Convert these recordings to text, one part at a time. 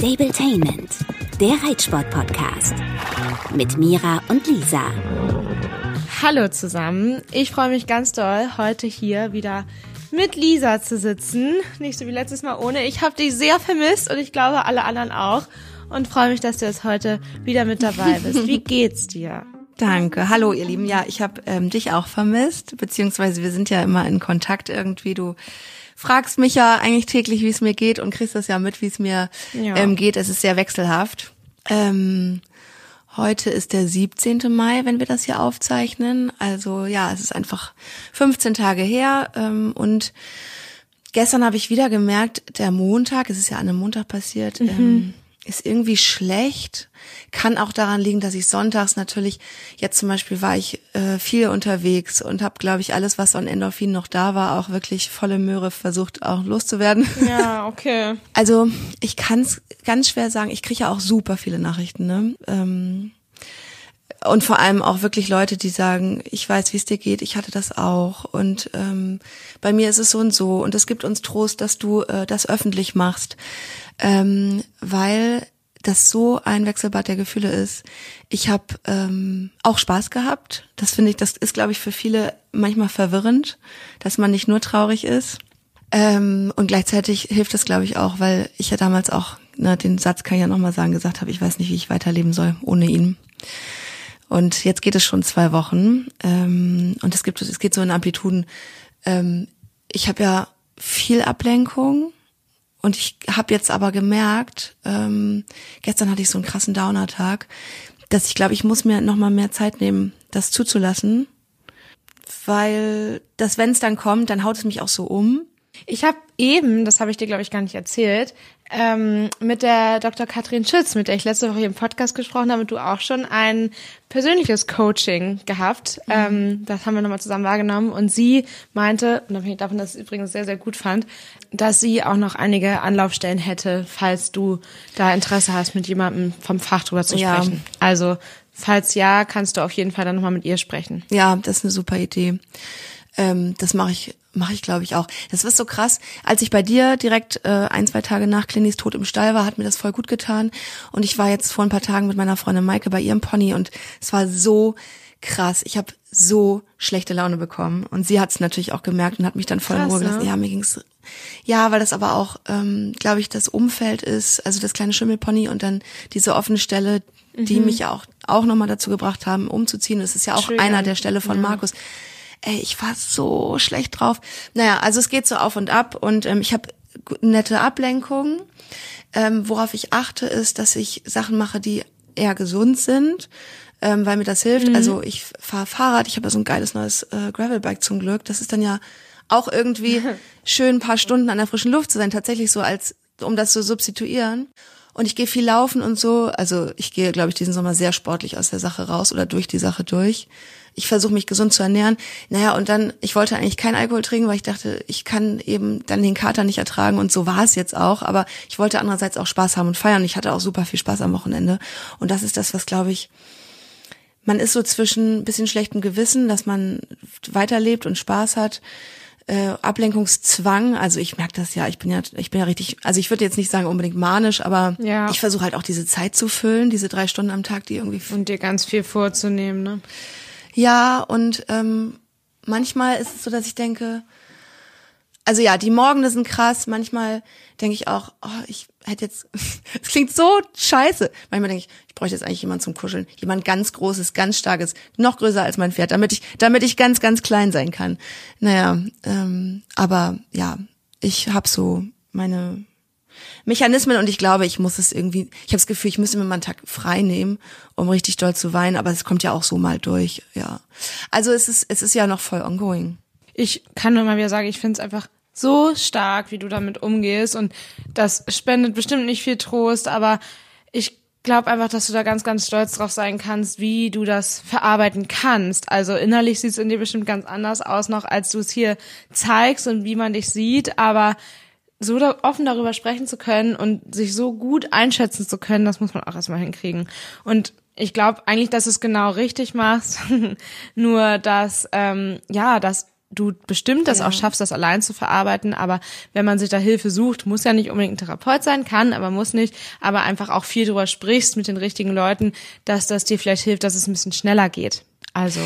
Stabletainment, der Reitsport-Podcast. Mit Mira und Lisa. Hallo zusammen. Ich freue mich ganz doll, heute hier wieder mit Lisa zu sitzen. Nicht so wie letztes Mal ohne. Ich habe dich sehr vermisst und ich glaube alle anderen auch. Und freue mich, dass du jetzt heute wieder mit dabei bist. Wie geht's dir? Danke. Hallo, ihr Lieben. Ja, ich habe ähm, dich auch vermisst, beziehungsweise wir sind ja immer in Kontakt irgendwie. Du fragst mich ja eigentlich täglich, wie es mir geht und kriegst das ja mit, wie es mir ja. ähm, geht. Es ist sehr wechselhaft. Ähm, heute ist der 17. Mai, wenn wir das hier aufzeichnen. Also ja, es ist einfach 15 Tage her ähm, und gestern habe ich wieder gemerkt, der Montag, es ist ja an einem Montag passiert, mhm. ähm, ist irgendwie schlecht. Kann auch daran liegen, dass ich sonntags natürlich, jetzt zum Beispiel war ich äh, viel unterwegs und habe, glaube ich, alles, was an Endorphin noch da war, auch wirklich volle Möhre versucht, auch loszuwerden. Ja, okay. Also ich kann es ganz schwer sagen, ich kriege ja auch super viele Nachrichten. Ne? Ähm, und vor allem auch wirklich Leute, die sagen, ich weiß, wie es dir geht, ich hatte das auch und ähm, bei mir ist es so und so und es gibt uns Trost, dass du äh, das öffentlich machst, ähm, weil das so ein Wechselbad der Gefühle ist. Ich habe ähm, auch Spaß gehabt. Das finde ich, das ist, glaube ich, für viele manchmal verwirrend, dass man nicht nur traurig ist. Ähm, und gleichzeitig hilft es, glaube ich, auch, weil ich ja damals auch, ne, den Satz kann ich ja nochmal sagen, gesagt habe, ich weiß nicht, wie ich weiterleben soll ohne ihn. Und jetzt geht es schon zwei Wochen ähm, und es gibt es geht so in Amplituden. Ähm, ich habe ja viel Ablenkung und ich habe jetzt aber gemerkt, ähm, gestern hatte ich so einen krassen Downer-Tag, dass ich glaube, ich muss mir noch mal mehr Zeit nehmen, das zuzulassen, weil das, wenn es dann kommt, dann haut es mich auch so um. Ich habe eben, das habe ich dir glaube ich gar nicht erzählt, ähm, mit der Dr. Katrin Schütz, mit der ich letzte Woche hier im Podcast gesprochen habe, und du auch schon ein persönliches Coaching gehabt. Mhm. Ähm, das haben wir nochmal zusammen wahrgenommen. Und sie meinte, unabhängig davon, dass ich es übrigens sehr, sehr gut fand, dass sie auch noch einige Anlaufstellen hätte, falls du da Interesse hast, mit jemandem vom Fach drüber zu sprechen. Ja. Also, falls ja, kannst du auf jeden Fall dann nochmal mit ihr sprechen. Ja, das ist eine super Idee. Ähm, das mache ich Mache ich, glaube ich, auch. Das ist so krass. Als ich bei dir direkt äh, ein, zwei Tage nach Clintys Tod im Stall war, hat mir das voll gut getan. Und ich war jetzt vor ein paar Tagen mit meiner Freundin Maike bei ihrem Pony und es war so krass. Ich habe so schlechte Laune bekommen. Und sie hat es natürlich auch gemerkt und hat mich dann voll krass, in Ruhe gelassen. Ne? Ja, mir ging's. Ja, weil das aber auch, ähm, glaube ich, das Umfeld ist, also das kleine Schimmelpony und dann diese offene Stelle, die mhm. mich auch, auch nochmal dazu gebracht haben, umzuziehen. Das ist ja auch Schön. einer der Stelle von ja. Markus ey, ich war so schlecht drauf. Naja, also es geht so auf und ab und ähm, ich habe nette Ablenkungen. Ähm, worauf ich achte, ist, dass ich Sachen mache, die eher gesund sind, ähm, weil mir das hilft. Mhm. Also ich fahre Fahrrad, ich habe ja so ein geiles neues äh, Gravelbike zum Glück. Das ist dann ja auch irgendwie schön ein paar Stunden an der frischen Luft zu sein, tatsächlich so als, um das zu substituieren. Und ich gehe viel laufen und so. Also ich gehe, glaube ich, diesen Sommer sehr sportlich aus der Sache raus oder durch die Sache durch ich versuche mich gesund zu ernähren. Naja, und dann, ich wollte eigentlich keinen Alkohol trinken, weil ich dachte, ich kann eben dann den Kater nicht ertragen und so war es jetzt auch. Aber ich wollte andererseits auch Spaß haben und feiern. Ich hatte auch super viel Spaß am Wochenende. Und das ist das, was, glaube ich, man ist so zwischen bisschen schlechtem Gewissen, dass man weiterlebt und Spaß hat. Äh, Ablenkungszwang, also ich merke das ja, ich bin ja, ich bin ja richtig, also ich würde jetzt nicht sagen unbedingt manisch, aber ja. ich versuche halt auch diese Zeit zu füllen, diese drei Stunden am Tag, die irgendwie. Und dir ganz viel vorzunehmen, ne? Ja, und ähm, manchmal ist es so, dass ich denke, also ja, die Morgende sind krass. Manchmal denke ich auch, oh, ich hätte jetzt, es klingt so scheiße. Manchmal denke ich, ich bräuchte jetzt eigentlich jemanden zum Kuscheln. Jemand ganz Großes, ganz Starkes, noch größer als mein Pferd, damit ich, damit ich ganz, ganz klein sein kann. Naja, ähm, aber ja, ich habe so meine Mechanismen und ich glaube, ich muss es irgendwie, ich habe das Gefühl, ich müsste mir mal einen Tag frei nehmen, um richtig doll zu weinen, aber es kommt ja auch so mal durch, ja. Also es ist, es ist ja noch voll ongoing. Ich kann nur mal wieder sagen, ich finde es einfach so stark, wie du damit umgehst und das spendet bestimmt nicht viel Trost, aber ich glaube einfach, dass du da ganz, ganz stolz drauf sein kannst, wie du das verarbeiten kannst. Also innerlich sieht es in dir bestimmt ganz anders aus noch, als du es hier zeigst und wie man dich sieht, aber so da offen darüber sprechen zu können und sich so gut einschätzen zu können, das muss man auch erstmal hinkriegen. Und ich glaube eigentlich, dass du es genau richtig machst, nur dass ähm, ja, dass du bestimmt das Ja. auch schaffst, das allein zu verarbeiten. Aber wenn man sich da Hilfe sucht, muss ja nicht unbedingt ein Therapeut sein, kann, aber muss nicht. Aber einfach auch viel drüber sprichst mit den richtigen Leuten, dass das dir vielleicht hilft, dass es ein bisschen schneller geht. Also,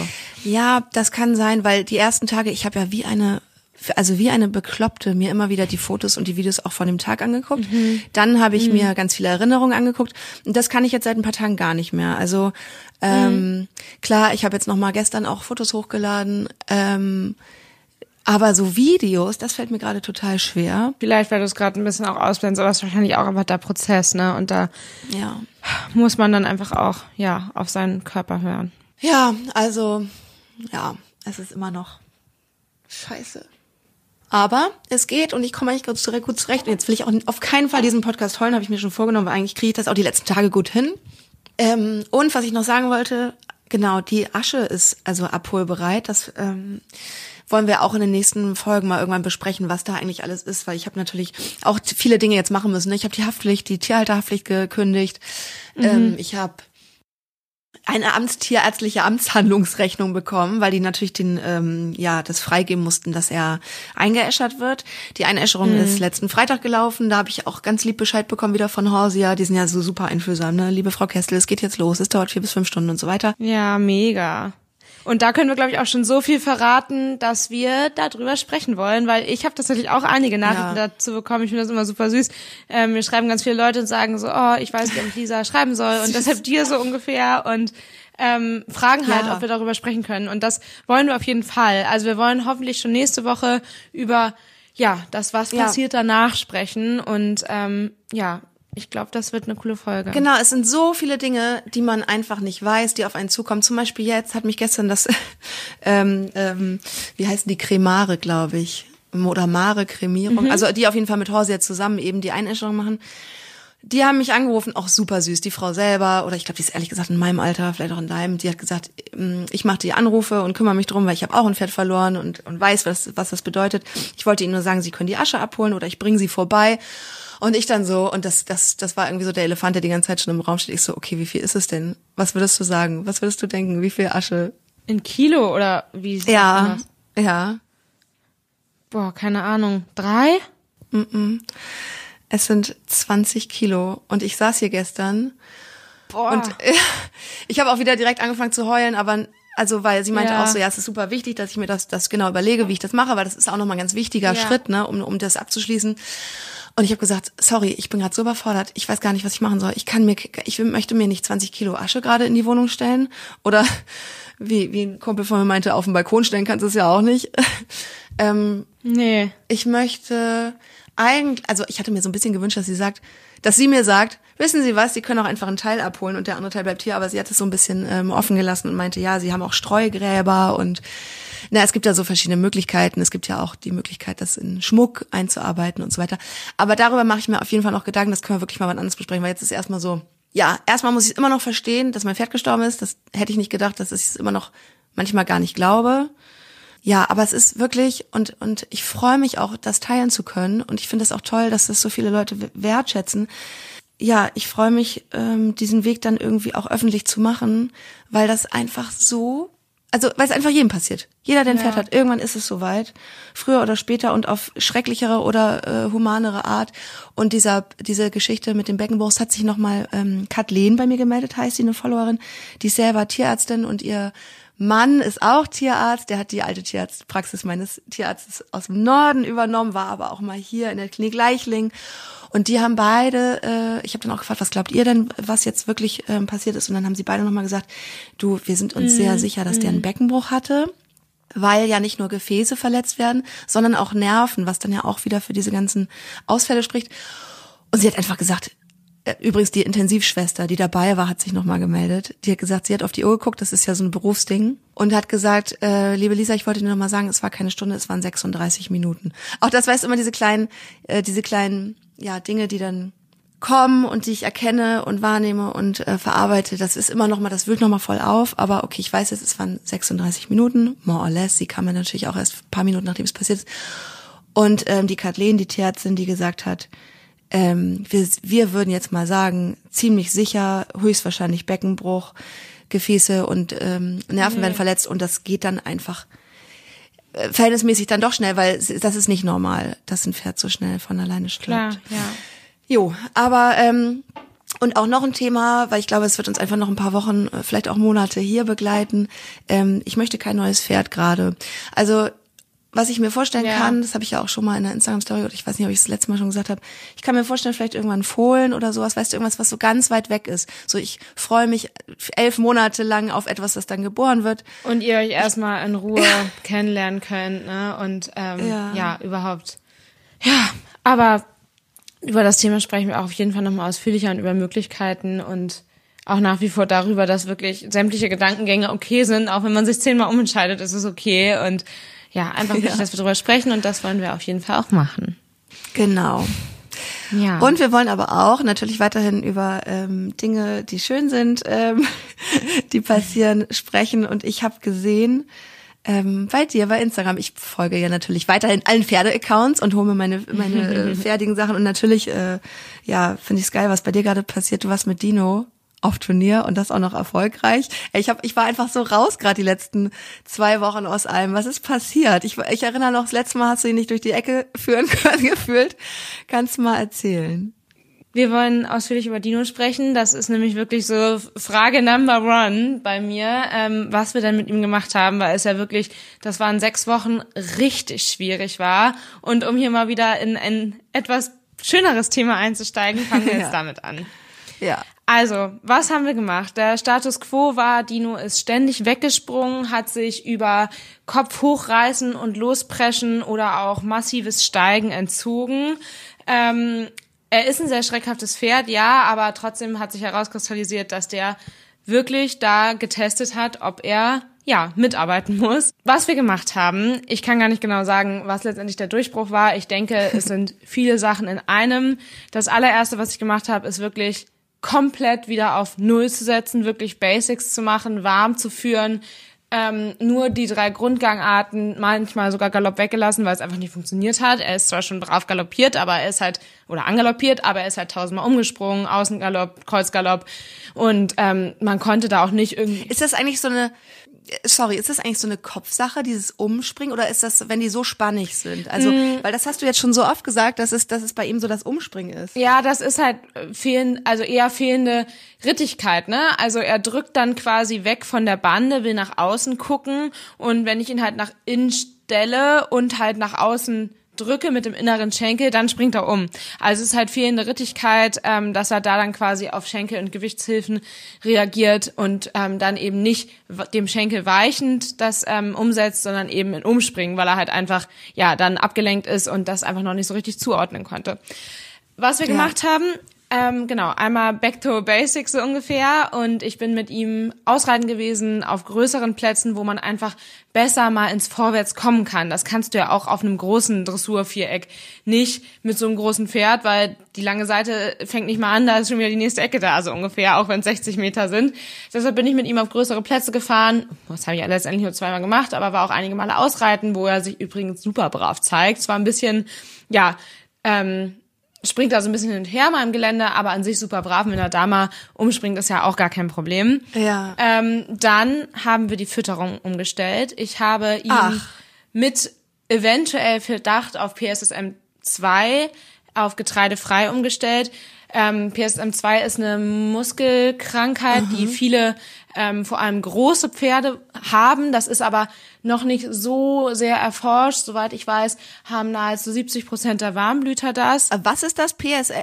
Ja, das kann sein, weil die ersten Tage, ich habe ja wie eine also wie eine Bekloppte mir immer wieder die Fotos und die Videos auch von dem Tag angeguckt. Dann habe ich mir ganz viele Erinnerungen angeguckt und das kann ich jetzt seit ein paar Tagen gar nicht mehr. Also ähm, klar, ich habe jetzt noch mal gestern auch Fotos hochgeladen, ähm, aber so Videos, das fällt mir gerade total schwer. vielleicht, weil du es gerade ein bisschen auch ausblendest, aber es ist wahrscheinlich auch einfach der Prozess, ne? Und da Ja. muss man dann einfach auch, ja, auf seinen Körper hören. Ja, also, ja, es ist immer noch scheiße. Aber es geht und ich komme eigentlich ganz gut zurecht. Und jetzt will ich auch auf keinen Fall diesen Podcast heulen, habe ich mir schon vorgenommen, weil eigentlich kriege ich das auch die letzten Tage gut hin. Ähm, und was ich noch sagen wollte, genau, die Asche ist also abholbereit. Das ähm, wollen wir auch in den nächsten Folgen mal irgendwann besprechen, was da eigentlich alles ist, weil ich habe natürlich auch viele Dinge jetzt machen müssen. Ich habe die Haftpflicht, die Tierhalterhaftpflicht gekündigt. Ähm, ich habe eine amtstierärztliche Amtshandlungsrechnung bekommen, weil die natürlich den ähm, ja das freigeben mussten, dass er eingeäschert wird. Die Einäscherung ist letzten Freitag gelaufen, da habe ich auch ganz lieb Bescheid bekommen wieder von Horsia, die sind ja so super einfühlsam, ne? Liebe Frau Kestel, es geht jetzt los, es dauert vier bis fünf Stunden und so weiter. Ja, mega. Und da können wir, glaube ich, auch schon so viel verraten, dass wir darüber sprechen wollen, weil ich habe tatsächlich auch einige Nachrichten Ja. dazu bekommen. Ich finde das immer super süß. Ähm, mir schreiben ganz viele Leute und sagen so, oh, ich weiß nicht, ob ich Lisa schreiben soll und deshalb dir so ungefähr und ähm, fragen halt, Ja. ob wir darüber sprechen können. Und das wollen wir auf jeden Fall. Also wir wollen hoffentlich schon nächste Woche über ja das, was Ja. passiert danach sprechen. Und ähm, ja, ich glaube, das wird eine coole Folge. Genau, es sind so viele Dinge, die man einfach nicht weiß, die auf einen zukommen. Zum Beispiel jetzt hat mich gestern das, ähm, ähm, wie heißen die Cremare, glaube ich, oder Mare Cremierung, also die auf jeden Fall mit Horsia zusammen eben die Einäscherung machen. Die haben mich angerufen, auch super süß, die Frau selber, oder ich glaube, die ist ehrlich gesagt in meinem Alter, vielleicht auch in deinem, die hat gesagt, ähm, ich mache die Anrufe und kümmere mich drum, weil ich habe auch ein Pferd verloren und, und weiß, was, was das bedeutet. Ich wollte ihnen nur sagen, sie können die Asche abholen oder ich bringe sie vorbei. Und ich dann so, und das, das, das war irgendwie so der Elefant, der die ganze Zeit schon im Raum steht. Ich so, okay, wie viel ist es denn? Was würdest du sagen? Was würdest du denken? Wie viel Asche? In Kilo oder wie? Ja, ja. Boah, keine Ahnung. Drei? Es sind 20 Kilo. Und ich saß hier gestern Boah. Und ich habe auch wieder direkt angefangen zu heulen, aber also weil sie meinte Ja. auch so, ja, es ist super wichtig, dass ich mir das, das genau überlege, wie ich das mache, weil das ist auch nochmal ein ganz wichtiger Ja. Schritt, ne, um, um das abzuschließen. Und ich habe gesagt, sorry, ich bin gerade so überfordert, ich weiß gar nicht, was ich machen soll. Ich kann mir, ich möchte mir nicht 20 Kilo Asche gerade in die Wohnung stellen oder wie, wie ein Kumpel von mir meinte, auf den Balkon stellen kannst du es ja auch nicht. ähm, nee. ich möchte eigentlich, also ich hatte mir so ein bisschen gewünscht, dass sie sagt, dass sie mir sagt, wissen Sie was, Sie können auch einfach einen Teil abholen und der andere Teil bleibt hier, aber sie hat es so ein bisschen ähm, offen gelassen und meinte, ja, sie haben auch Streugräber und na, es gibt ja so verschiedene Möglichkeiten. Es gibt ja auch die Möglichkeit, das in Schmuck einzuarbeiten und so weiter. Aber darüber mache ich mir auf jeden Fall noch Gedanken, das können wir wirklich mal wann anderes besprechen, weil jetzt ist erstmal so, ja, erstmal muss ich es immer noch verstehen, dass mein Pferd gestorben ist. Das hätte ich nicht gedacht, dass ich es immer noch manchmal gar nicht glaube. Ja, aber es ist wirklich und und ich freue mich auch, das teilen zu können und ich finde es auch toll, dass das so viele Leute wertschätzen. Ja, ich freue mich, ähm, diesen Weg dann irgendwie auch öffentlich zu machen, weil das einfach so, also weil es einfach jedem passiert. Jeder, der ein Ja. Pferd hat, irgendwann ist es soweit, früher oder später und auf schrecklichere oder äh, humanere Art. Und dieser diese Geschichte mit dem Beckenbruch es hat sich nochmal ähm, Kathleen bei mir gemeldet, heißt sie, eine Followerin, die ist selber Tierärztin und ihr Mann ist auch Tierarzt, der hat die alte Tierarztpraxis meines Tierarztes aus dem Norden übernommen, war aber auch mal hier in der Klinik Leichling. Und die haben beide, äh, ich habe dann auch gefragt, was glaubt ihr denn, was jetzt wirklich ähm, passiert ist? Und dann haben sie beide nochmal gesagt, du, wir sind uns sehr sicher, dass der einen Beckenbruch hatte, weil ja nicht nur Gefäße verletzt werden, sondern auch Nerven, was dann ja auch wieder für diese ganzen Ausfälle spricht. Und sie hat einfach gesagt, Übrigens, die Intensivschwester, die dabei war, hat sich nochmal gemeldet. Die hat gesagt, sie hat auf die Uhr geguckt, das ist ja so ein Berufsding, und hat gesagt, äh, liebe Lisa, ich wollte dir nochmal sagen, es war keine Stunde, es waren 36 Minuten. Auch das weißt du immer diese kleinen, äh, diese kleinen, ja, Dinge, die dann kommen und die ich erkenne und wahrnehme und äh, verarbeite. Das ist immer nochmal, das wühlt nochmal voll auf, aber okay, ich weiß jetzt, es waren 36 Minuten, more or less. Sie kam ja natürlich auch erst ein paar Minuten, nachdem es passiert ist. Und ähm, die Kathleen, die Tierärztin, die gesagt hat, ähm, wir, wir würden jetzt mal sagen, ziemlich sicher, höchstwahrscheinlich Beckenbruch, Gefäße und ähm, Nerven werden verletzt und das geht dann einfach. äh, verhältnismäßig dann doch schnell, weil das ist nicht normal, dass ein Pferd so schnell von alleine stirbt. Klar, ja. Jo, aber ähm, und auch noch ein Thema, weil ich glaube, es wird uns einfach noch ein paar Wochen, äh, vielleicht auch Monate hier begleiten. Ähm, ich möchte kein neues Pferd gerade. Also was ich mir vorstellen Ja. kann, das habe ich ja auch schon mal in der Instagram-Story, oder ich weiß nicht, ob ich es das letzte Mal schon gesagt habe, ich kann mir vorstellen, vielleicht irgendwann Fohlen oder sowas, weißt du, irgendwas, was so ganz weit weg ist. So, ich freue mich elf Monate lang auf etwas, das dann geboren wird. Und ihr euch erstmal in Ruhe kennenlernen könnt, ne? Und ähm, Ja. ja. überhaupt. Ja, aber über das Thema sprechen wir auch auf jeden Fall nochmal ausführlicher und über Möglichkeiten und auch nach wie vor darüber, dass wirklich sämtliche Gedankengänge okay sind, auch wenn man sich zehnmal umentscheidet, ist es okay. Und ja, einfach wirklich, Ja. dass wir darüber sprechen und das wollen wir auf jeden Fall auch machen. Genau. Ja. Und wir wollen aber auch natürlich weiterhin über ähm, Dinge, die schön sind, ähm, die passieren, sprechen. Und ich habe gesehen, ähm, bei dir bei Instagram, ich folge ja natürlich weiterhin allen Pferde-Accounts und hole mir meine, meine äh, fertigen Sachen. Und natürlich, äh, ja, finde ich es geil, was bei dir gerade passiert. Du warst mit Dino auf Turnier und das auch noch erfolgreich. Ich hab, ich war einfach so raus gerade die letzten zwei Wochen aus allem. Was ist passiert? Ich, ich erinnere noch, das letzte Mal hast du ihn nicht durch die Ecke führen können, gefühlt. Kannst du mal erzählen? Wir wollen ausführlich über Dino sprechen. Das ist nämlich wirklich so Frage Number One bei mir, ähm, was wir denn mit ihm gemacht haben, weil es ja wirklich, das waren sechs Wochen, richtig schwierig war. Und um hier mal wieder in ein etwas schöneres Thema einzusteigen, fangen wir jetzt Ja. damit an. Ja. Also, was haben wir gemacht? Der Status quo war, Dino ist ständig weggesprungen, hat sich über Kopf hochreißen und lospreschen oder auch massives Steigen entzogen. Ähm, er ist ein sehr schreckhaftes Pferd, ja, aber trotzdem hat sich herauskristallisiert, dass der wirklich da getestet hat, ob er ja, mitarbeiten muss. Was wir gemacht haben, ich kann gar nicht genau sagen, was letztendlich der Durchbruch war. Ich denke, es sind viele Sachen in einem. Das allererste, was ich gemacht habe, ist wirklich komplett wieder auf Null zu setzen, wirklich Basics zu machen, warm zu führen, ähm, nur die drei Grundgangarten, manchmal sogar Galopp weggelassen, weil es einfach nicht funktioniert hat. Er ist zwar schon brav galoppiert, aber er ist halt, oder angaloppiert, aber er ist halt tausendmal umgesprungen, Außengalopp, Kreuzgalopp und ähm, man konnte da auch nicht irgendwie... Ist das eigentlich so eine, sorry, ist das eigentlich so eine Kopfsache, dieses Umspringen, oder ist das, wenn die so spannig sind? Also, weil das hast du jetzt schon so oft gesagt, dass es, dass es bei ihm so das Umspringen ist. Ja, das ist halt fehlen, also eher fehlende Rittigkeit, ne? Also er drückt dann quasi weg von der Bande, will nach außen gucken und wenn ich ihn halt nach innen stelle und halt nach außen drücke mit dem inneren Schenkel, dann springt er um. Also es ist halt fehlende Rittigkeit, ähm, dass er da dann quasi auf Schenkel und Gewichtshilfen reagiert und ähm, dann eben nicht dem Schenkel weichend das ähm, umsetzt, sondern eben in Umspringen, weil er halt einfach ja dann abgelenkt ist und das einfach noch nicht so richtig zuordnen konnte. Was wir Ja. gemacht haben, ähm, genau, einmal back to basics so ungefähr und ich bin mit ihm ausreiten gewesen auf größeren Plätzen, wo man einfach besser mal ins Vorwärts kommen kann. Das kannst du ja auch auf einem großen Dressurviereck nicht mit so einem großen Pferd, weil die lange Seite fängt nicht mal an, da ist schon wieder die nächste Ecke da, so ungefähr, auch wenn es 60 Meter sind. Deshalb bin ich mit ihm auf größere Plätze gefahren. Das habe ich letztendlich nur zweimal gemacht, aber war auch einige Male ausreiten, wo er sich übrigens super brav zeigt. Zwar ein bisschen, ja, ähm, springt da so ein bisschen hin und her mal im Gelände, aber an sich super brav. Wenn er da mal umspringt, ist ja auch gar kein Problem. Ja. Ähm, dann haben wir die Fütterung umgestellt. Ich habe ihn Ach. mit eventuell Verdacht auf PSSM 2 auf getreidefrei umgestellt. Ähm, PSSM 2 ist eine Muskelkrankheit, die viele, ähm, vor allem große Pferde haben. Das ist aber noch nicht so sehr erforscht. Soweit ich weiß, haben nahezu 70 Prozent der Warmblüter das. Was ist das PS?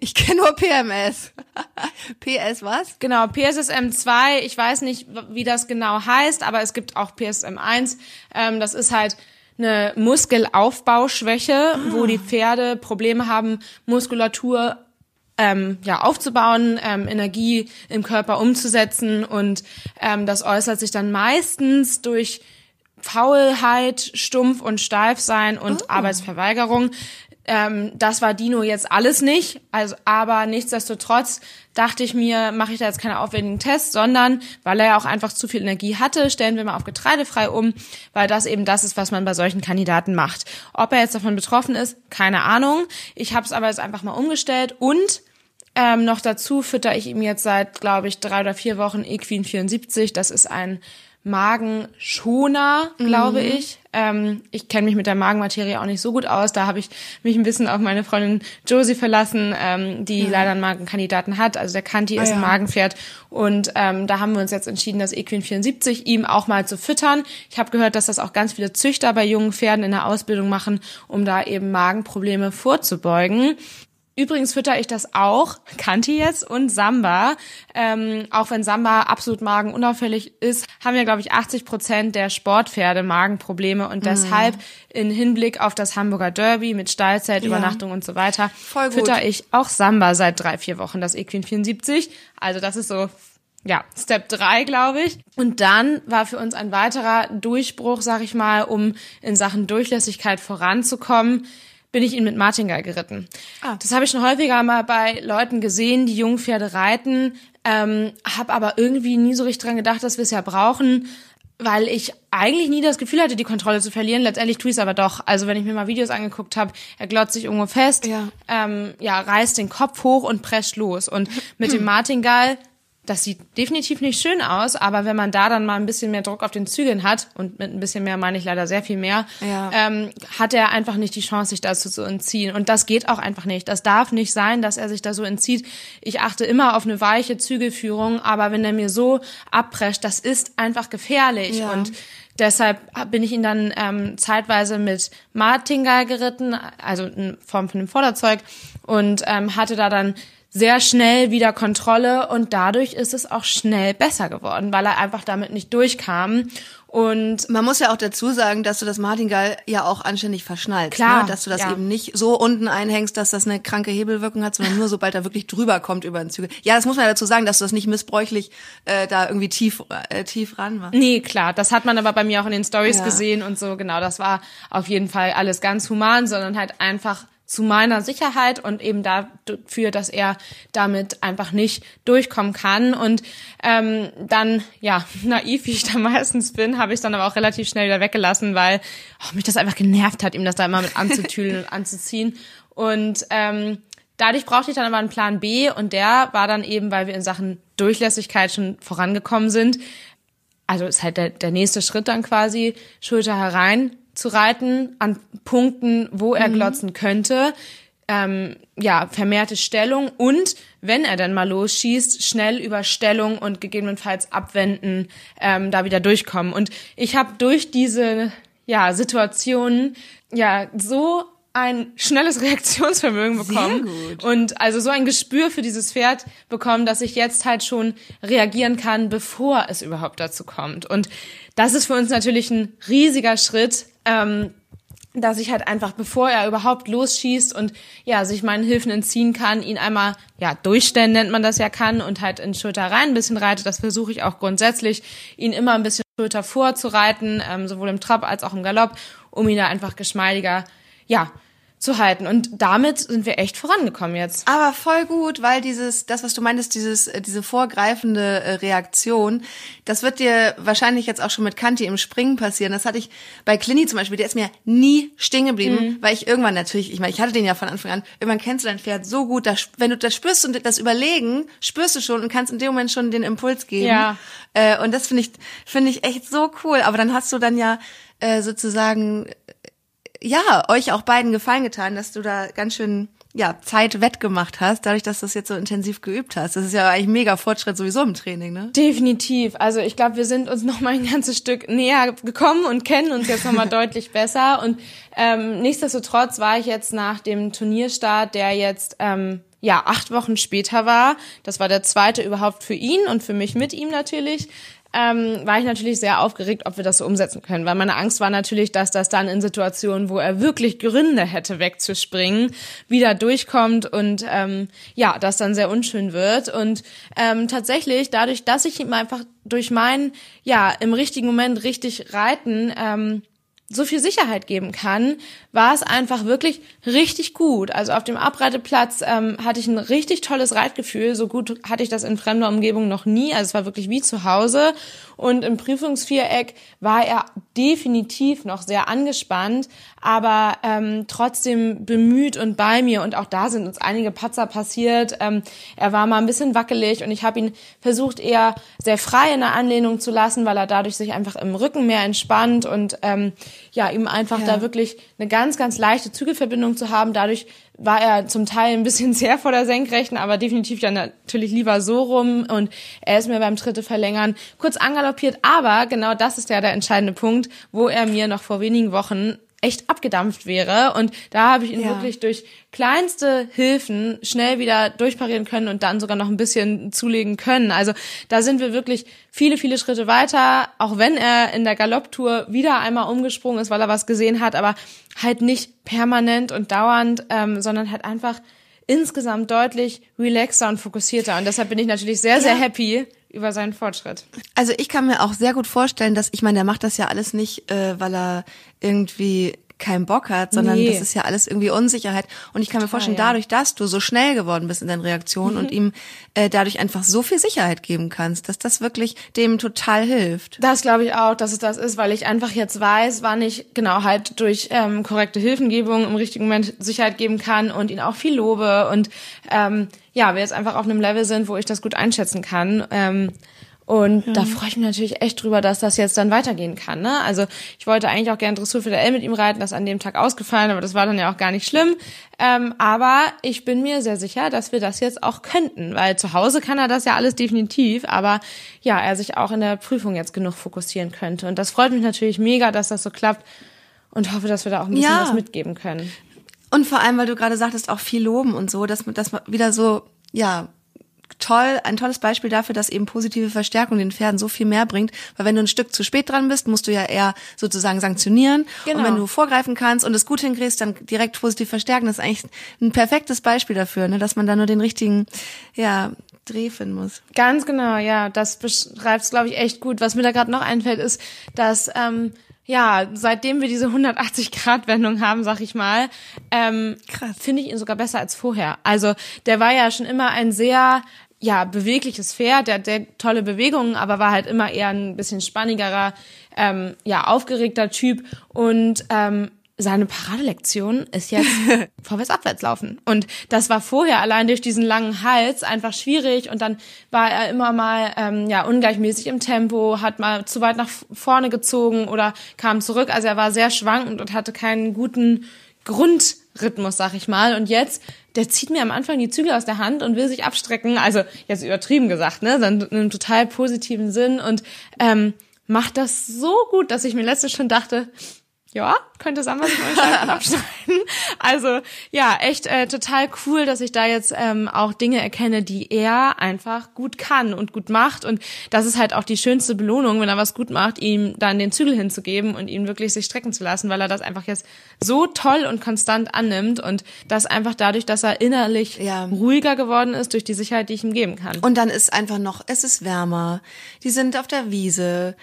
Ich kenne nur PMS. PS was? Genau, PSSM 2, ich weiß nicht, wie das genau heißt, aber es gibt auch PSSM 1. Ähm, das ist halt eine Muskelaufbauschwäche, wo die Pferde Probleme haben, Muskulatur ähm, ja, aufzubauen, ähm, Energie im Körper umzusetzen und ähm, das äußert sich dann meistens durch Faulheit, stumpf und steif sein und Arbeitsverweigerung. Ähm, das war Dino jetzt alles nicht, also aber nichtsdestotrotz dachte ich mir, mache ich da jetzt keine aufwendigen Tests, sondern weil er ja auch einfach zu viel Energie hatte, stellen wir mal auf getreidefrei um, weil das eben das ist, was man bei solchen Kandidaten macht. Ob er jetzt davon betroffen ist, keine Ahnung. Ich habe es aber jetzt einfach mal umgestellt und ähm, noch dazu fütter ich ihm jetzt seit, glaube ich, drei oder vier Wochen Equin 74. Das ist ein Magenschoner, glaube ich. Ähm, ich kenne mich mit der Magenmaterie auch nicht so gut aus. Da habe ich mich ein bisschen auf meine Freundin Josie verlassen, ähm, die leider einen Magenkandidaten hat. Also der Kanti ist Ah, ein ja. Magenpferd. Und ähm, da haben wir uns jetzt entschieden, das Equin 74 ihm auch mal zu füttern. Ich habe gehört, dass das auch ganz viele Züchter bei jungen Pferden in der Ausbildung machen, um da eben Magenprobleme vorzubeugen. Übrigens fütter ich das auch, Kanti jetzt und Samba. Ähm, auch wenn Samba absolut magenunauffällig ist, haben wir, glaube ich, 80 Prozent der Sportpferde Magenprobleme und deshalb in Hinblick auf das Hamburger Derby mit Stallzelt, Übernachtung und so weiter, fütter ich auch Samba seit drei, vier Wochen, das Equin 74. Also das ist so ja, Step 3, glaube ich. Und dann war für uns ein weiterer Durchbruch, sag ich mal, um in Sachen Durchlässigkeit voranzukommen, bin ich ihn mit Martingall geritten. Ah. Das habe ich schon häufiger mal bei Leuten gesehen, die Jungpferde reiten, ähm, habe aber irgendwie nie so richtig dran gedacht, dass wir es ja brauchen, weil ich eigentlich nie das Gefühl hatte, die Kontrolle zu verlieren. Letztendlich tue ich es aber doch. Also wenn ich mir mal Videos angeguckt habe, er glotzt sich irgendwo fest, Ja. ähm, ja, reißt den Kopf hoch und prescht los. Und mit dem Martingall das sieht definitiv nicht schön aus, aber wenn man da dann mal ein bisschen mehr Druck auf den Zügeln hat, und mit ein bisschen mehr meine ich leider sehr viel mehr, Ja. ähm, hat er einfach nicht die Chance, sich dazu zu entziehen. Und das geht auch einfach nicht. Das darf nicht sein, dass er sich da so entzieht. Ich achte immer auf eine weiche Zügelführung, aber wenn er mir so abprescht, das ist einfach gefährlich. Ja. Und Deshalb bin ich ihn dann ähm, zeitweise mit Martingall geritten, also in Form von dem Vorderzeug, und ähm, hatte da dann sehr schnell wieder Kontrolle und dadurch ist es auch schnell besser geworden, weil er einfach damit nicht durchkam. Und Man muss ja auch dazu sagen, dass du das Martingall ja auch anständig verschnallst. Klar, ne? Dass du das ja. eben nicht so unten einhängst, dass das eine kranke Hebelwirkung hat, sondern nur sobald er wirklich drüber kommt über den Zügel. Ja, das muss man dazu sagen, dass du das nicht missbräuchlich äh, da irgendwie tief, äh, tief ran machst. Nee, klar, das hat man aber bei mir auch in den Stories Ja. gesehen und so, genau, das war auf jeden Fall alles ganz human, sondern halt einfach zu meiner Sicherheit und eben dafür, dass er damit einfach nicht durchkommen kann. Und ähm, dann, ja, naiv wie ich da meistens bin, habe ich dann aber auch relativ schnell wieder weggelassen, weil oh, mich das einfach genervt hat, ihm das da immer mit anzutüdeln und anzuziehen. Und ähm, Dadurch brauchte ich dann aber einen Plan B und der war dann eben, weil wir in Sachen Durchlässigkeit schon vorangekommen sind, also ist halt der, der nächste Schritt dann quasi, Schulter herein zu reiten an Punkten, wo er glotzen könnte. Ähm, ja, vermehrte Stellung und wenn er dann mal losschießt, schnell über Stellung und gegebenenfalls abwenden, ähm, da wieder durchkommen. Und ich habe durch diese ja, Situationen ja so ein schnelles Reaktionsvermögen bekommen gut. und also so ein Gespür für dieses Pferd bekommen, dass ich jetzt halt schon reagieren kann, bevor es überhaupt dazu kommt. Und das ist für uns natürlich ein riesiger Schritt, ähm, dass ich halt einfach, bevor er überhaupt losschießt und ja, sich meinen Hilfen entziehen kann, ihn einmal, ja, durchstellen nennt man das ja kann und halt in Schulter rein ein bisschen reite. Das versuche ich auch grundsätzlich, ihn immer ein bisschen Schulter vorzureiten, ähm, sowohl im Trab als auch im Galopp, um ihn da einfach geschmeidiger, ja, zu halten. Und damit sind wir echt vorangekommen jetzt. Aber voll gut, weil dieses, das, was du meintest, dieses, äh, diese vorgreifende äh, Reaktion, das wird dir wahrscheinlich jetzt auch schon mit Kanti im Springen passieren. Das hatte ich bei Clini zum Beispiel, der ist mir nie stehen geblieben, weil ich irgendwann natürlich, ich meine, ich hatte den ja von Anfang an, irgendwann kennst du dein Pferd so gut, dass, wenn du das spürst und das Überlegen, spürst du schon und kannst in dem Moment schon den Impuls geben. Ja. Äh, und das finde ich, finde ich echt so cool. Aber dann hast du dann ja sozusagen ja, euch auch beiden gefallen getan, dass du da ganz schön ja, Zeit wettgemacht hast, dadurch, dass du das jetzt so intensiv geübt hast. Das ist ja eigentlich mega Fortschritt sowieso im Training, ne? Definitiv. Also ich glaube, wir sind uns noch mal ein ganzes Stück näher gekommen und kennen uns jetzt noch mal deutlich besser. Und ähm, nichtsdestotrotz war ich jetzt nach dem Turnierstart, der jetzt ähm, ja acht Wochen später war, das war der zweite überhaupt für ihn und für mich mit ihm natürlich, ähm, war ich natürlich sehr aufgeregt, ob wir das so umsetzen können. Weil meine Angst war natürlich, dass das dann in Situationen, wo er wirklich Gründe hätte wegzuspringen, wieder durchkommt und ähm, ja, das dann sehr unschön wird. Und ähm, tatsächlich, dadurch, dass ich ihm einfach durch mein, ja, im richtigen Moment richtig reiten, ähm, so viel Sicherheit geben kann, war es einfach wirklich richtig gut. Also auf dem Abreiteplatz ähm, hatte ich ein richtig tolles Reitgefühl. So gut hatte ich das in fremder Umgebung noch nie. Also es war wirklich wie zu Hause. Und im Prüfungsviereck war er definitiv noch sehr angespannt, aber ähm, trotzdem bemüht und bei mir. Und auch da sind uns einige Patzer passiert. Ähm, er war mal ein bisschen wackelig und ich habe ihn versucht eher sehr frei in der Anlehnung zu lassen, weil er dadurch sich einfach im Rücken mehr entspannt und ähm, ja, ihm einfach ja. da wirklich eine ganz, ganz leichte Zügelverbindung zu haben. Dadurch war er zum Teil ein bisschen sehr vor der Senkrechten, aber definitiv ja natürlich lieber so rum und er ist mir beim Tritte verlängern kurz angaloppiert. Aber genau das ist ja der entscheidende Punkt, wo er mir noch vor wenigen Wochen echt abgedampft wäre. Und da habe ich ihn ja. wirklich durch kleinste Hilfen schnell wieder durchparieren können und dann sogar noch ein bisschen zulegen können. Also da sind wir wirklich viele, viele Schritte weiter, auch wenn er in der Galopptour wieder einmal umgesprungen ist, weil er was gesehen hat, aber halt nicht permanent und dauernd, ähm, sondern halt einfach insgesamt deutlich relaxer und fokussierter. Und deshalb bin ich natürlich sehr, sehr happy über seinen Fortschritt. Also ich kann mir auch sehr gut vorstellen, dass, ich meine, der macht das ja alles nicht, äh, weil er irgendwie keinen Bock hat, sondern nee. das ist ja alles irgendwie Unsicherheit. Und ich kann mir vorstellen, ja. dadurch, dass du so schnell geworden bist in deinen Reaktionen mhm. und ihm äh, dadurch einfach so viel Sicherheit geben kannst, dass das wirklich dem total hilft. Das glaube ich auch, dass es das ist, weil ich einfach jetzt weiß, wann ich genau halt durch ähm, korrekte Hilfengebung im richtigen Moment Sicherheit geben kann und ihn auch viel lobe und ähm, ja, wir jetzt einfach auf einem Level sind, wo ich das gut einschätzen kann. Ähm, und ja. da freue ich mich natürlich echt drüber, dass das jetzt dann weitergehen kann. Ne? Also ich wollte eigentlich auch gerne Dressur für der L mit ihm reiten, das ist an dem Tag ausgefallen, aber das war dann ja auch gar nicht schlimm. Ähm, aber ich bin mir sehr sicher, dass wir das jetzt auch könnten, weil zu Hause kann er das ja alles definitiv, aber ja, er sich auch in der Prüfung jetzt genug fokussieren könnte. Und das freut mich natürlich mega, dass das so klappt und hoffe, dass wir da auch ein bisschen ja. was mitgeben können. Und vor allem, weil du gerade sagtest, auch viel loben und so, dass, man wieder so, ja, toll, ein tolles Beispiel dafür, dass eben positive Verstärkung den Pferden so viel mehr bringt. Weil wenn du ein Stück zu spät dran bist, musst du ja eher sozusagen sanktionieren. Genau. Und wenn du vorgreifen kannst und es gut hinkriegst, dann direkt positiv verstärken. Das ist eigentlich ein perfektes Beispiel dafür, ne, dass man da nur den richtigen, ja, Dreh finden muss. Ganz genau, ja. Das beschreibt es, glaube ich, echt gut. Was mir da gerade noch einfällt, ist, dass ähm, ja, seitdem wir diese 180-Grad-Wendung haben, sag ich mal, ähm, finde ich ihn sogar besser als vorher. Also der war ja schon immer ein sehr ja, bewegliches Pferd, der hat sehr tolle Bewegungen, aber war halt immer eher ein bisschen spannigerer, ähm, ja, aufgeregter Typ. Und ähm, seine Paradelektion ist jetzt vorwärts abwärts laufen. Und das war vorher allein durch diesen langen Hals einfach schwierig. Und dann war er immer mal ähm, ja ungleichmäßig im Tempo, hat mal zu weit nach vorne gezogen oder kam zurück. Also er war sehr schwankend und hatte keinen guten Grundrhythmus, sag ich mal. Und jetzt der zieht mir am Anfang die Zügel aus der Hand und will sich abstrecken. Also jetzt übertrieben gesagt, ne? Dann in einem total positiven Sinn und ähm, macht das so gut, dass ich mir letztens schon dachte, ja, könnte Samba sich mal Scheiben abschneiden. Also ja, echt äh, total cool, dass ich da jetzt ähm, auch Dinge erkenne, die er einfach gut kann und gut macht. Und das ist halt auch die schönste Belohnung, wenn er was gut macht, ihm dann den Zügel hinzugeben und ihn wirklich sich strecken zu lassen, weil er das einfach jetzt so toll und konstant annimmt und das einfach dadurch, dass er innerlich ja. ruhiger geworden ist durch die Sicherheit, die ich ihm geben kann. Und dann ist einfach noch, es ist wärmer. Die sind auf der Wiese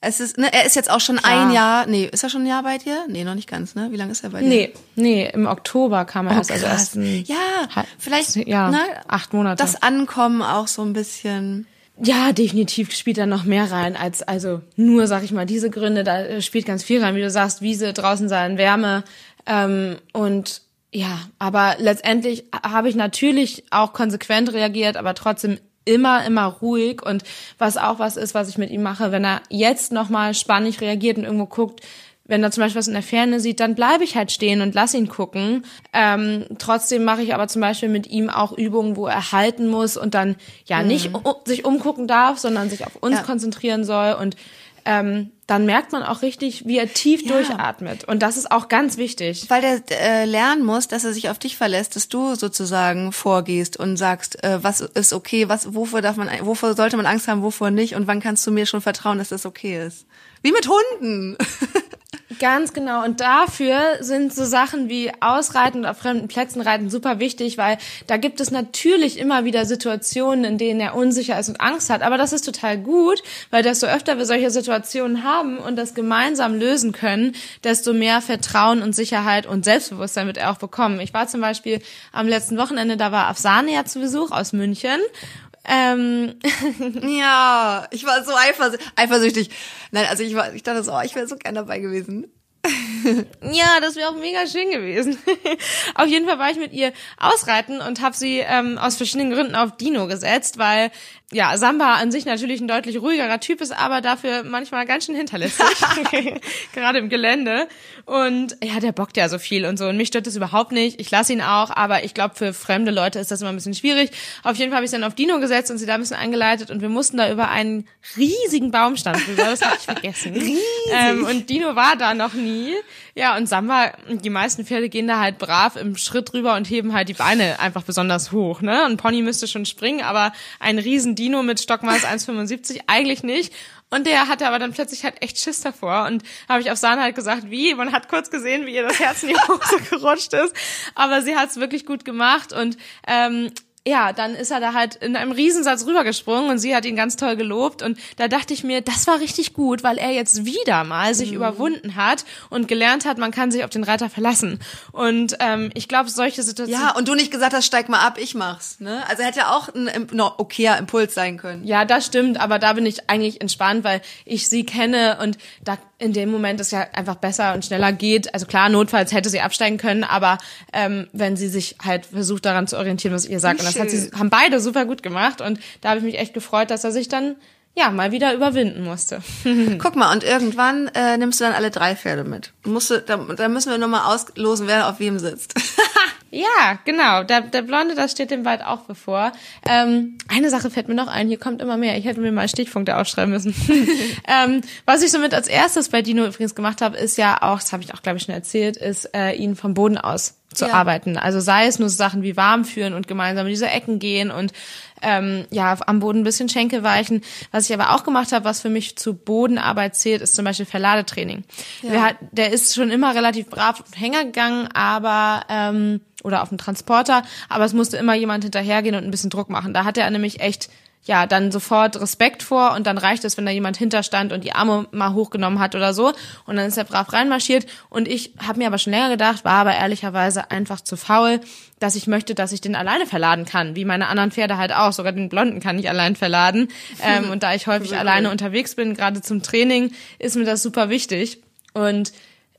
es ist, ne, er ist jetzt auch schon Klar. ein Jahr, nee, ist er schon ein Jahr bei dir? Nee, noch nicht ganz, ne? Wie lange ist er bei dir? Nee, nee, im Oktober kam er oh, erst, also erst ein, Ja, vielleicht, ja, ne, acht Monate. Das Ankommen auch so ein bisschen. Ja, definitiv spielt da noch mehr rein als also nur, sag ich mal, diese Gründe. Da spielt ganz viel rein, wie du sagst, Wiese, draußen sein, Wärme ähm, und ja, aber letztendlich habe ich natürlich auch konsequent reagiert, aber trotzdem immer, immer ruhig und was auch was ist, was ich mit ihm mache, wenn er jetzt nochmal spannig reagiert und irgendwo guckt, wenn er zum Beispiel was in der Ferne sieht, dann bleibe ich halt stehen und lass ihn gucken. Ähm, trotzdem mache ich aber zum Beispiel mit ihm auch Übungen, wo er halten muss und dann ja mhm. nicht sich umgucken darf, sondern sich auf uns ja. konzentrieren soll und ähm, dann merkt man auch richtig, wie er tief ja. durchatmet. Und das ist auch ganz wichtig. Weil der äh, lernen muss, dass er sich auf dich verlässt, dass du sozusagen vorgehst und sagst, äh, was ist okay, was, wovor darf man, wovor sollte man Angst haben, wovor nicht und wann kannst du mir schon vertrauen, dass das okay ist. Wie mit Hunden. Ganz genau. Und dafür sind so Sachen wie Ausreiten und auf fremden Plätzen reiten super wichtig, weil da gibt es natürlich immer wieder Situationen, in denen er unsicher ist und Angst hat. Aber das ist total gut, weil desto öfter wir solche Situationen haben und das gemeinsam lösen können, desto mehr Vertrauen und Sicherheit und Selbstbewusstsein wird er auch bekommen. Ich war zum Beispiel am letzten Wochenende, da war Afsania zu Besuch aus München ähm, ja, ich war so eifersüchtig. Nein, also ich war, ich dachte so, oh, ich wäre so gern dabei gewesen. ja, das wäre auch mega schön gewesen. auf jeden Fall war ich mit ihr ausreiten und habe sie ähm, aus verschiedenen Gründen auf Dino gesetzt, weil ja, Samba an sich natürlich ein deutlich ruhigerer Typ ist, aber dafür manchmal ganz schön hinterlistig. Gerade im Gelände. Und ja, der bockt ja so viel und so. Und mich stört das überhaupt nicht. Ich lasse ihn auch, aber ich glaube, für fremde Leute ist das immer ein bisschen schwierig. Auf jeden Fall habe ich dann auf Dino gesetzt und sie da ein bisschen eingeleitet und wir mussten da über einen riesigen Baumstand rüber. Das habe ich vergessen. Riesig. Ähm, und Dino war da noch nie. Ja, und Samba, die meisten Pferde gehen da halt brav im Schritt rüber und heben halt die Beine einfach besonders hoch. Ne? Ein Pony müsste schon springen, aber ein riesen Dino mit Stockmaß 1,75 eigentlich nicht. Und der hatte aber dann plötzlich halt echt Schiss davor. Und habe ich auf Sahne halt gesagt, wie? Man hat kurz gesehen, wie ihr das Herz in die Hose gerutscht ist. Aber sie hat es wirklich gut gemacht. Und ähm, ja, dann ist er da halt in einem Riesensatz rübergesprungen und sie hat ihn ganz toll gelobt und da dachte ich mir, das war richtig gut, weil er jetzt wieder mal sich mhm. überwunden hat und gelernt hat, man kann sich auf den Reiter verlassen. Und ähm, ich glaube, solche Situationen. Ja, und du nicht gesagt hast, steig mal ab, ich mach's. Ne? Also hätte ja auch ein noch okayer Impuls sein können. Ja, das stimmt, aber da bin ich eigentlich entspannt, weil ich sie kenne und da in dem Moment es ja einfach besser und schneller geht. Also klar, notfalls hätte sie absteigen können, aber ähm, wenn sie sich halt versucht daran zu orientieren, was ihr sagt. Und das hat sie, haben beide super gut gemacht und da habe ich mich echt gefreut, dass er sich dann ja mal wieder überwinden musste. Guck mal, und irgendwann äh, nimmst du dann alle drei Pferde mit. Musst du, da, da müssen wir nochmal auslosen, wer auf wem sitzt. Ja, genau. Der, der Blonde, das steht dem weit auch bevor. Ähm, eine Sache fällt mir noch ein, hier kommt immer mehr. Ich hätte mir mal Stichpunkte aufschreiben müssen. ähm, was ich somit als erstes bei Dino übrigens gemacht habe, ist ja auch, das habe ich auch, glaube ich, schon erzählt, ist äh, ihn vom Boden aus zu ja. arbeiten. Also sei es nur so Sachen wie warm führen und gemeinsam in diese Ecken gehen und ähm, ja am Boden ein bisschen Schenkel weichen. Was ich aber auch gemacht habe, was für mich zu Bodenarbeit zählt, ist zum Beispiel Verladetraining. Ja. Der, hat, der ist schon immer relativ brav auf den Hänger gegangen, aber ähm, oder auf dem Transporter, aber es musste immer jemand hinterhergehen und ein bisschen Druck machen. Da hat er nämlich echt ja, dann sofort Respekt vor und dann reicht es, wenn da jemand hinterstand und die Arme mal hochgenommen hat oder so. Und dann ist er brav reinmarschiert. Und ich habe mir aber schon länger gedacht, war aber ehrlicherweise einfach zu faul, dass ich möchte, dass ich den alleine verladen kann, wie meine anderen Pferde halt auch, sogar den Blonden kann ich allein verladen. Ähm, und da ich häufig alleine unterwegs bin, gerade zum Training, ist mir das super wichtig. Und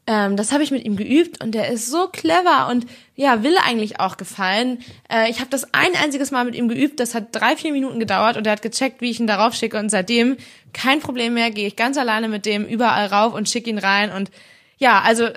ähm, das habe ich mit ihm geübt und der ist so clever und ja, will eigentlich auch gefallen. Äh, ich habe das ein einziges Mal mit ihm geübt, das hat drei, vier Minuten gedauert und er hat gecheckt, wie ich ihn darauf schicke und seitdem kein Problem mehr, gehe ich ganz alleine mit dem überall rauf und schicke ihn rein und ja, also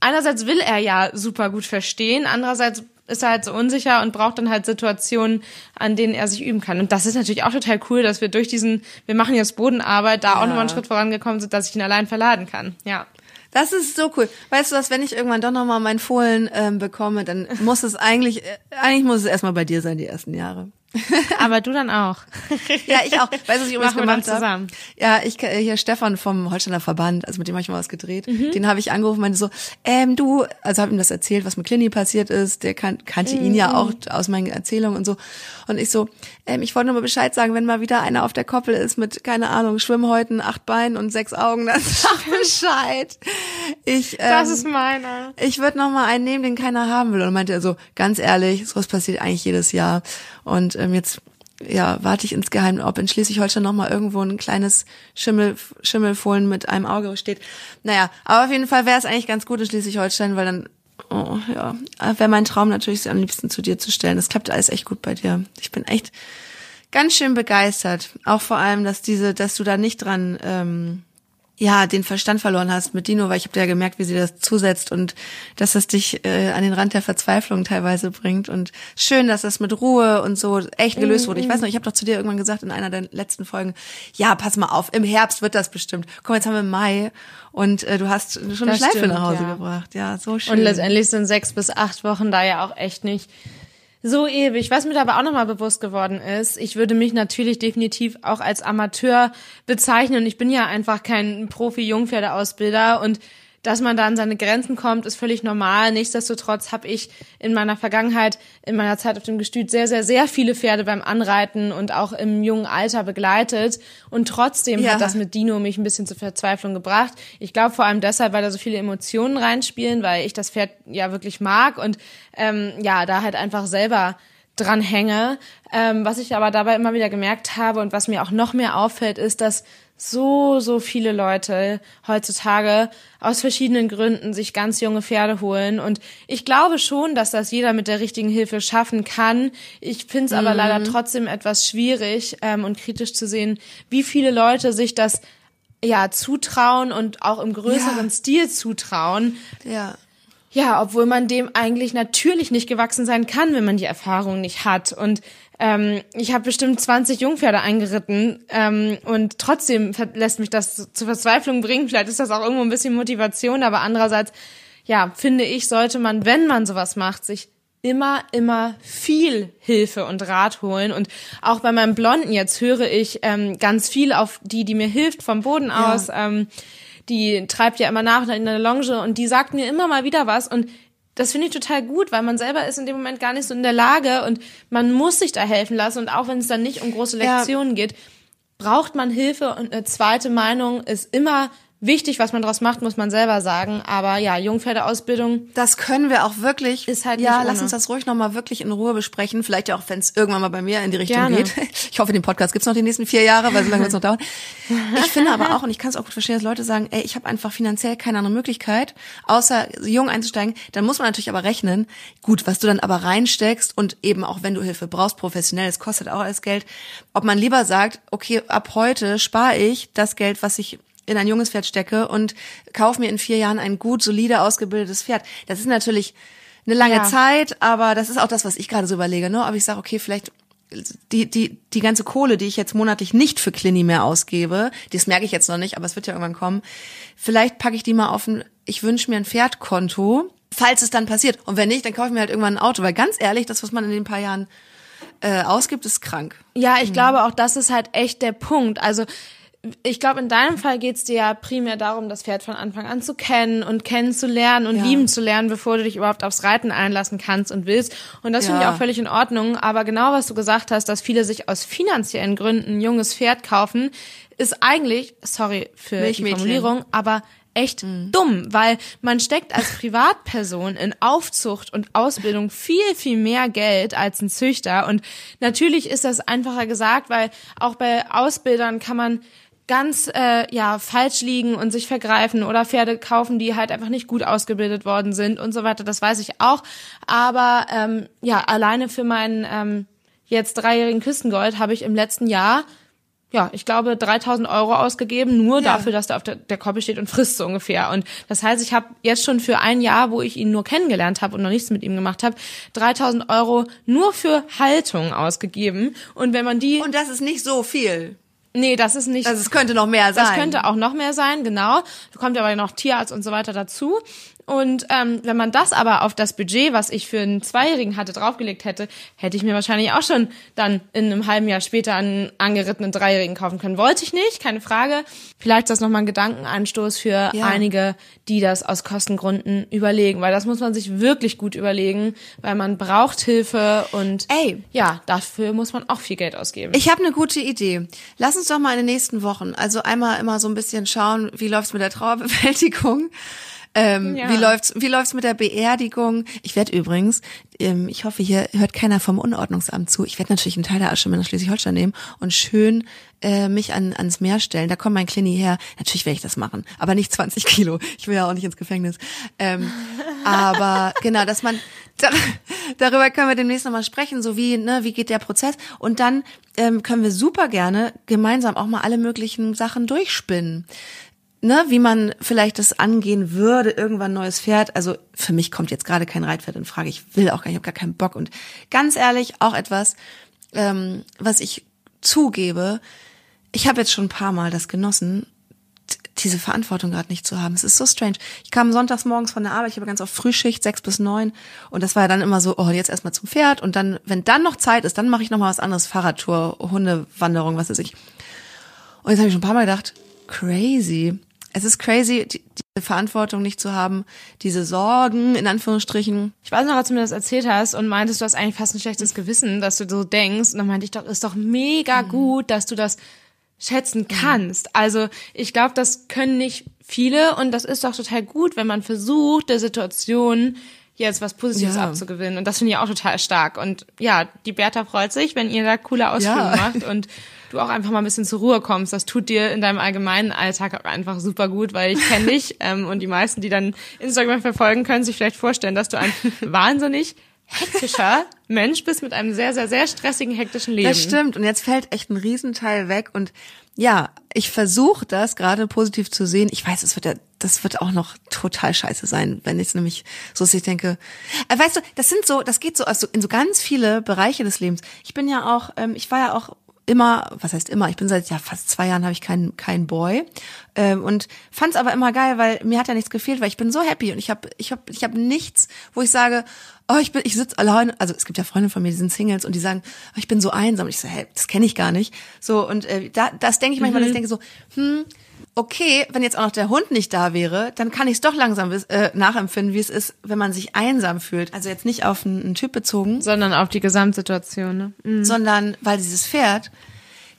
einerseits will er ja super gut verstehen, andererseits ist er halt so unsicher und braucht dann halt Situationen, an denen er sich üben kann. Und das ist natürlich auch total cool, dass wir durch diesen, wir machen jetzt Bodenarbeit, da ja. auch nochmal einen Schritt vorangekommen sind, dass ich ihn allein verladen kann. Ja. Das ist so cool. Weißt du was, wenn ich irgendwann doch nochmal meinen Fohlen ähm, bekomme, dann muss es eigentlich, äh, eigentlich muss es erstmal bei dir sein, die ersten Jahre. Aber du dann auch. ja, ich auch. Weißt du, was ich übrigens gemacht habe? Ja, ich äh, hier Stefan vom Holsteiner Verband, also mit dem habe ich mal was gedreht. Mhm. Den habe ich angerufen, meinte so, ähm, du, also habe ihm das erzählt, was mit Clini passiert ist. Der kan kannte mhm. ihn ja mhm. auch aus meinen Erzählungen und so. Und ich so, ähm, ich wollte nur mal Bescheid sagen, wenn mal wieder einer auf der Koppel ist mit keine Ahnung Schwimmhäuten, acht Beinen und sechs Augen, dann sag Bescheid. Ich, ähm, das ist meiner. Ich würde noch mal einen nehmen, den keiner haben will. Und meinte er so, ganz ehrlich, sowas passiert eigentlich jedes Jahr. Und ähm, jetzt ja, warte ich insgeheim, ob in Schleswig-Holstein noch mal irgendwo ein kleines Schimmel, Schimmelfohlen mit einem Auge steht. Naja, aber auf jeden Fall wäre es eigentlich ganz gut in Schleswig-Holstein, weil dann, oh ja, wäre mein Traum natürlich am liebsten zu dir zu stellen. Das klappt alles echt gut bei dir. Ich bin echt ganz schön begeistert. Auch vor allem, dass diese, dass du da nicht dran ähm, ja, den Verstand verloren hast mit Dino, weil ich habe ja gemerkt, wie sie das zusetzt und dass das dich äh, an den Rand der Verzweiflung teilweise bringt. Und schön, dass das mit Ruhe und so echt gelöst wurde. Ich weiß noch, ich habe doch zu dir irgendwann gesagt in einer der letzten Folgen, ja, pass mal auf, im Herbst wird das bestimmt. Komm, jetzt haben wir Mai und äh, du hast schon das eine Schleife stimmt, nach Hause ja. gebracht. Ja, so schön. Und letztendlich sind sechs bis acht Wochen da ja auch echt nicht so ewig. Was mir aber auch nochmal bewusst geworden ist, ich würde mich natürlich definitiv auch als Amateur bezeichnen. Ich bin ja einfach kein Profi-Jungpferdeausbilder und dass man da an seine Grenzen kommt, ist völlig normal. Nichtsdestotrotz habe ich in meiner Vergangenheit, in meiner Zeit auf dem Gestüt sehr, sehr, sehr viele Pferde beim Anreiten und auch im jungen Alter begleitet. Und trotzdem ja. hat das mit Dino mich ein bisschen zur Verzweiflung gebracht. Ich glaube vor allem deshalb, weil da so viele Emotionen reinspielen, weil ich das Pferd ja wirklich mag und ähm, ja, da halt einfach selber dran hänge. Ähm, was ich aber dabei immer wieder gemerkt habe und was mir auch noch mehr auffällt, ist, dass so, so viele Leute heutzutage aus verschiedenen Gründen sich ganz junge Pferde holen. Und ich glaube schon, dass das jeder mit der richtigen Hilfe schaffen kann. Ich finde es aber mhm. leider trotzdem etwas schwierig ähm, und kritisch zu sehen, wie viele Leute sich das ja zutrauen und auch im größeren ja. Stil zutrauen. Ja. Ja, obwohl man dem eigentlich natürlich nicht gewachsen sein kann, wenn man die Erfahrung nicht hat. Und ähm, ich habe bestimmt 20 Jungpferde eingeritten ähm, und trotzdem lässt mich das zur Verzweiflung bringen. Vielleicht ist das auch irgendwo ein bisschen Motivation, aber andererseits, ja, finde ich, sollte man, wenn man sowas macht, sich immer, immer viel Hilfe und Rat holen. Und auch bei meinem Blonden jetzt höre ich ähm, ganz viel auf die, die mir hilft vom Boden aus. Ja. Ähm, die treibt ja immer nach in der Longe und die sagt mir immer mal wieder was und das finde ich total gut, weil man selber ist in dem Moment gar nicht so in der Lage und man muss sich da helfen lassen und auch wenn es dann nicht um große Lektionen ja. geht, braucht man Hilfe und eine zweite Meinung ist immer wichtig, was man daraus macht, muss man selber sagen. Aber ja, Jungpferdeausbildung. Das können wir auch wirklich. Ist halt ja, lass uns das ruhig nochmal wirklich in Ruhe besprechen. Vielleicht ja auch, wenn es irgendwann mal bei mir in die Richtung Gerne. geht. Ich hoffe, den Podcast gibt's noch die nächsten vier Jahre, weil so lange wird's noch dauern. Ich finde aber auch, und ich kann es auch gut verstehen, dass Leute sagen, ey, ich habe einfach finanziell keine andere Möglichkeit, außer jung einzusteigen. Dann muss man natürlich aber rechnen, gut, was du dann aber reinsteckst und eben auch wenn du Hilfe brauchst, professionell, es kostet auch alles Geld, ob man lieber sagt, okay, ab heute spare ich das Geld, was ich in ein junges Pferd stecke und kaufe mir in vier Jahren ein gut, solide, ausgebildetes Pferd. Das ist natürlich eine lange ja. Zeit, aber das ist auch das, was ich gerade so überlege, ne? Aber ich sage, okay, vielleicht die, die, die ganze Kohle, die ich jetzt monatlich nicht für Clini mehr ausgebe, das merke ich jetzt noch nicht, aber es wird ja irgendwann kommen. Vielleicht packe ich die mal auf ein, ich wünsche mir ein Pferdkonto, falls es dann passiert. Und wenn nicht, dann kaufe ich mir halt irgendwann ein Auto, weil ganz ehrlich, das, was man in den paar Jahren äh, ausgibt, ist krank. Ja, ich mhm. glaube auch, das ist halt echt der Punkt. Also ich glaube, in deinem Fall geht es dir ja primär darum, das Pferd von Anfang an zu kennen und kennenzulernen und ja. lieben zu lernen, bevor du dich überhaupt aufs Reiten einlassen kannst und willst. Und das ja. finde ich auch völlig in Ordnung. Aber genau was du gesagt hast, dass viele sich aus finanziellen Gründen ein junges Pferd kaufen, ist eigentlich, sorry für die Formulierung, aber echt mhm. dumm, weil man steckt als Privatperson in Aufzucht und Ausbildung viel, viel mehr Geld als ein Züchter. Und natürlich ist das einfacher gesagt, weil auch bei Ausbildern kann man ganz äh, ja falsch liegen und sich vergreifen oder Pferde kaufen, die halt einfach nicht gut ausgebildet worden sind und so weiter. Das weiß ich auch. Aber ähm, ja, alleine für meinen ähm, jetzt dreijährigen Küstengold habe ich im letzten Jahr ja, ich glaube, 3000 Euro ausgegeben, nur ja. dafür, dass der auf der, der Koppel steht und frisst so ungefähr. Und das heißt, ich habe jetzt schon für ein Jahr, wo ich ihn nur kennengelernt habe und noch nichts mit ihm gemacht habe, 3000 Euro nur für Haltung ausgegeben. Und wenn man die... Und das ist nicht so viel. Nee, das ist nicht. Also es könnte noch mehr sein. Das könnte auch noch mehr sein, genau. Da kommt aber noch Tierarzt und so weiter dazu. Und ähm, wenn man das aber auf das Budget, was ich für einen Zweijährigen hatte, draufgelegt hätte, hätte ich mir wahrscheinlich auch schon dann in einem halben Jahr später einen angerittenen Dreijährigen kaufen können. Wollte ich nicht, keine Frage. Vielleicht ist das nochmal ein Gedankenanstoß für ja. einige, die das aus Kostengründen überlegen, weil das muss man sich wirklich gut überlegen, weil man braucht Hilfe und Ey, ja, dafür muss man auch viel Geld ausgeben. Ich habe eine gute Idee. Lass uns doch mal in den nächsten Wochen, also einmal immer so ein bisschen schauen, wie läuft's mit der Trauerbewältigung. Ähm, ja. Wie läuft's? Wie läuft's mit der Beerdigung? Ich werde übrigens, ähm, ich hoffe, hier hört keiner vom Unordnungsamt zu. Ich werde natürlich einen Teil der Asche nach Schleswig-Holstein nehmen und schön äh, mich an, ans Meer stellen. Da kommt mein Klini her. Natürlich werde ich das machen, aber nicht 20 Kilo. Ich will ja auch nicht ins Gefängnis. Ähm, aber genau, dass man darüber können wir demnächst nochmal sprechen, so wie, ne, wie geht der Prozess? Und dann ähm, können wir super gerne gemeinsam auch mal alle möglichen Sachen durchspinnen ne, wie man vielleicht das angehen würde, irgendwann neues Pferd. Also für mich kommt jetzt gerade kein Reitpferd in Frage. Ich will auch gar nicht, ich habe gar keinen Bock. Und ganz ehrlich, auch etwas, ähm, was ich zugebe, ich habe jetzt schon ein paar Mal das genossen, diese Verantwortung gerade nicht zu haben. Es ist so strange. Ich kam sonntags morgens von der Arbeit, ich habe ganz auf Frühschicht, sechs bis neun. Und das war ja dann immer so, oh, jetzt erstmal zum Pferd. Und dann, wenn dann noch Zeit ist, dann mache ich noch mal was anderes, Fahrradtour, Hundewanderung, was weiß ich. Und jetzt habe ich schon ein paar Mal gedacht, crazy es ist crazy, die, diese Verantwortung nicht zu haben, diese Sorgen, in Anführungsstrichen. Ich weiß noch, als du mir das erzählt hast und meintest, du hast eigentlich fast ein schlechtes Gewissen, dass du so denkst. Und dann meinte ich doch, ist doch mega gut, dass du das schätzen kannst. Also ich glaube, das können nicht viele und das ist doch total gut, wenn man versucht, der Situation jetzt was Positives Ja. abzugewinnen. Und das finde ich auch total stark. Und ja, die Bertha freut sich, wenn ihr da coole Ausflüge Ja. macht und du auch einfach mal ein bisschen zur Ruhe kommst. Das tut dir in deinem allgemeinen Alltag auch einfach super gut, weil ich kenne dich ähm, und die meisten, die dann Instagram verfolgen, können sich vielleicht vorstellen, dass du ein wahnsinnig hektischer Mensch bist mit einem sehr, sehr, sehr stressigen, hektischen Leben. Das stimmt. Und jetzt fällt echt ein Riesenteil weg. Und ja, ich versuche das gerade positiv zu sehen. Ich weiß, es wird ja, das wird auch noch total scheiße sein, wenn ich nämlich so ich denke. Äh, weißt du, das sind so, das geht so also in so ganz viele Bereiche des Lebens. Ich bin ja auch, ähm, ich war ja auch immer, was heißt immer, ich bin seit ja fast zwei Jahren habe ich keinen keinen Boy ähm, und fand es aber immer geil, weil mir hat ja nichts gefehlt, weil ich bin so happy und ich habe ich habe ich habe nichts, wo ich sage, oh ich bin ich sitze allein, also es gibt ja Freunde von mir, die sind Singles und die sagen, oh, ich bin so einsam und ich so, hey, das kenne ich gar nicht. So und äh, da das denke ich manchmal, dass ich denke so, hm, okay, wenn jetzt auch noch der Hund nicht da wäre, dann kann ich es doch langsam äh, nachempfinden, wie es ist, wenn man sich einsam fühlt. Also jetzt nicht auf einen, einen Typ bezogen, Sondern auf die Gesamtsituation. Ne? Mhm. sondern weil dieses Pferd,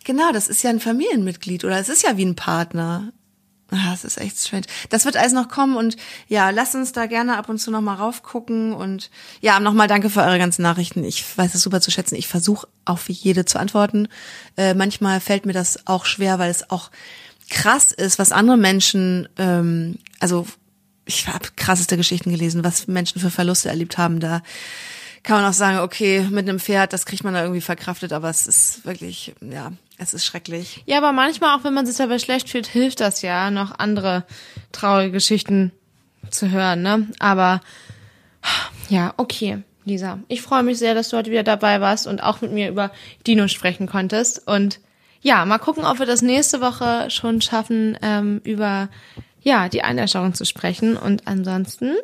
genau, das ist ja ein Familienmitglied oder es ist ja wie ein Partner. Ah, Das ist echt strange. Das wird alles noch kommen und ja, lasst uns da gerne ab und zu noch mal raufgucken und ja, nochmal danke für eure ganzen Nachrichten. Ich weiß es super zu schätzen. Ich versuche auch für jede zu antworten. Äh, manchmal fällt mir das auch schwer, weil es auch krass ist, was andere Menschen, ähm, also ich habe krasseste Geschichten gelesen, was Menschen für Verluste erlebt haben. Da kann man auch sagen, okay, mit einem Pferd, das kriegt man da irgendwie verkraftet, aber es ist wirklich, ja, es ist schrecklich. Ja, aber manchmal, auch wenn man sich dabei schlecht fühlt, hilft das ja, noch andere traurige Geschichten zu hören, ne? Aber ja, okay, Lisa. Ich freue mich sehr, dass du heute wieder dabei warst und auch mit mir über Dino sprechen konntest. Und ja, mal gucken, ob wir das nächste Woche schon schaffen, ähm, über ja, die Einäscherung zu sprechen. Und ansonsten.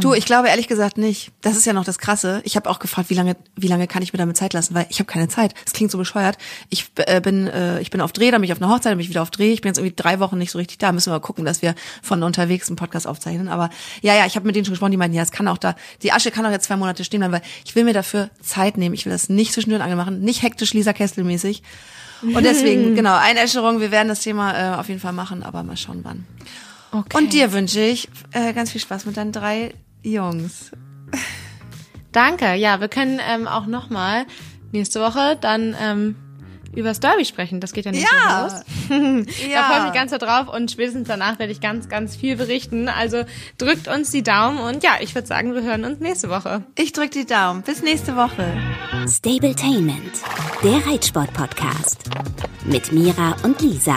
Du, ich glaube ehrlich gesagt nicht. Das ist ja noch das Krasse. Ich habe auch gefragt, wie lange, wie lange kann ich mir damit Zeit lassen, weil ich habe keine Zeit. Es klingt so bescheuert. Ich äh, bin, äh, ich bin auf Dreh, dann bin ich auf einer Hochzeit, dann bin ich wieder auf Dreh. Ich bin jetzt irgendwie drei Wochen nicht so richtig da. Müssen wir mal gucken, dass wir von unterwegs einen Podcast aufzeichnen. Aber ja, ja, ich habe mit denen schon gesprochen. Die meinten, ja, es kann auch da, die Asche kann auch jetzt zwei Monate stehen bleiben, weil ich will mir dafür Zeit nehmen. Ich will das nicht zwischen den Angel machen, nicht hektisch Lisa Kessel mäßig. Und deswegen, genau, Einäscherung. Wir werden das Thema äh, auf jeden Fall machen, aber mal schauen, wann. Okay. Und dir wünsche ich äh, ganz viel Spaß mit deinen drei Jungs. Danke. Ja, wir können ähm, auch noch mal nächste Woche dann ähm, über das Derby sprechen. Das geht ja nicht Ja. los. Da freue ich mich ganz drauf und spätestens danach werde ich ganz, ganz viel berichten. Also drückt uns die Daumen und ja, ich würde sagen, wir hören uns nächste Woche. Ich drück die Daumen. Bis nächste Woche. Stabletainment, der Reitsport-Podcast. Mit Mira und Lisa.